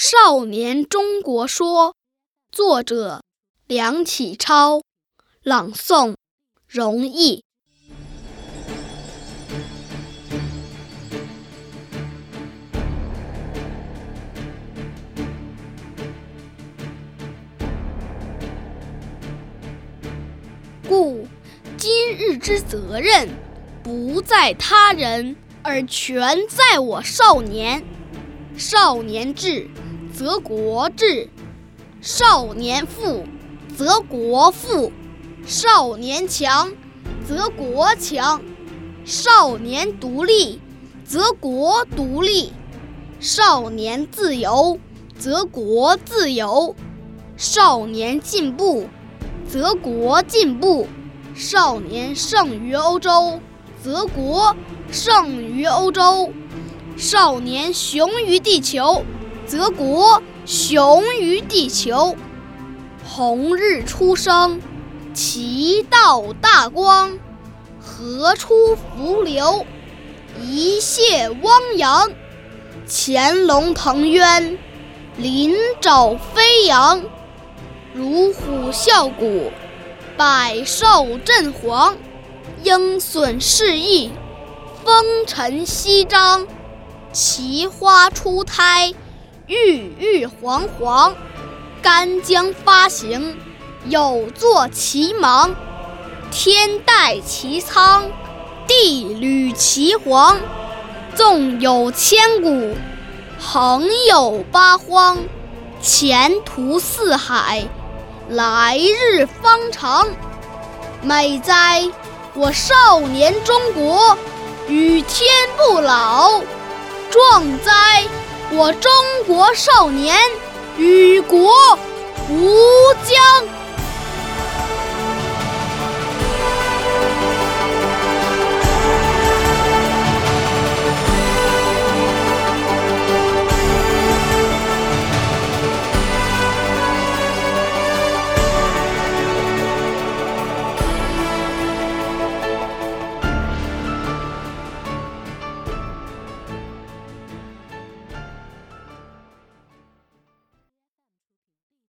少年中国说》，作者梁启超，朗诵容易。故今日之责任，不在他人，而全在我少年。少年智，则国智；少年富，则国富；少年强，则国强；少年独立，则国独立；少年自由，则国自由；少年进步，则国进步；少年胜于欧洲，则国胜于欧洲。少年雄于地球，则国雄于地球。红日初升，其道大光，河出伏流，一泻汪洋。潜龙腾渊，鳞爪飞扬，乳虎啸谷，百兽震惶。鹰隼试翼，风尘翕张。奇花初胎，郁郁皇皇；干将发行，有作其芒。天戴其苍，地履其黄。纵有千古，横有八荒。前途似海，来日方长。美哉，我少年中国，与天不老！壮哉，我中国少年与国无疆！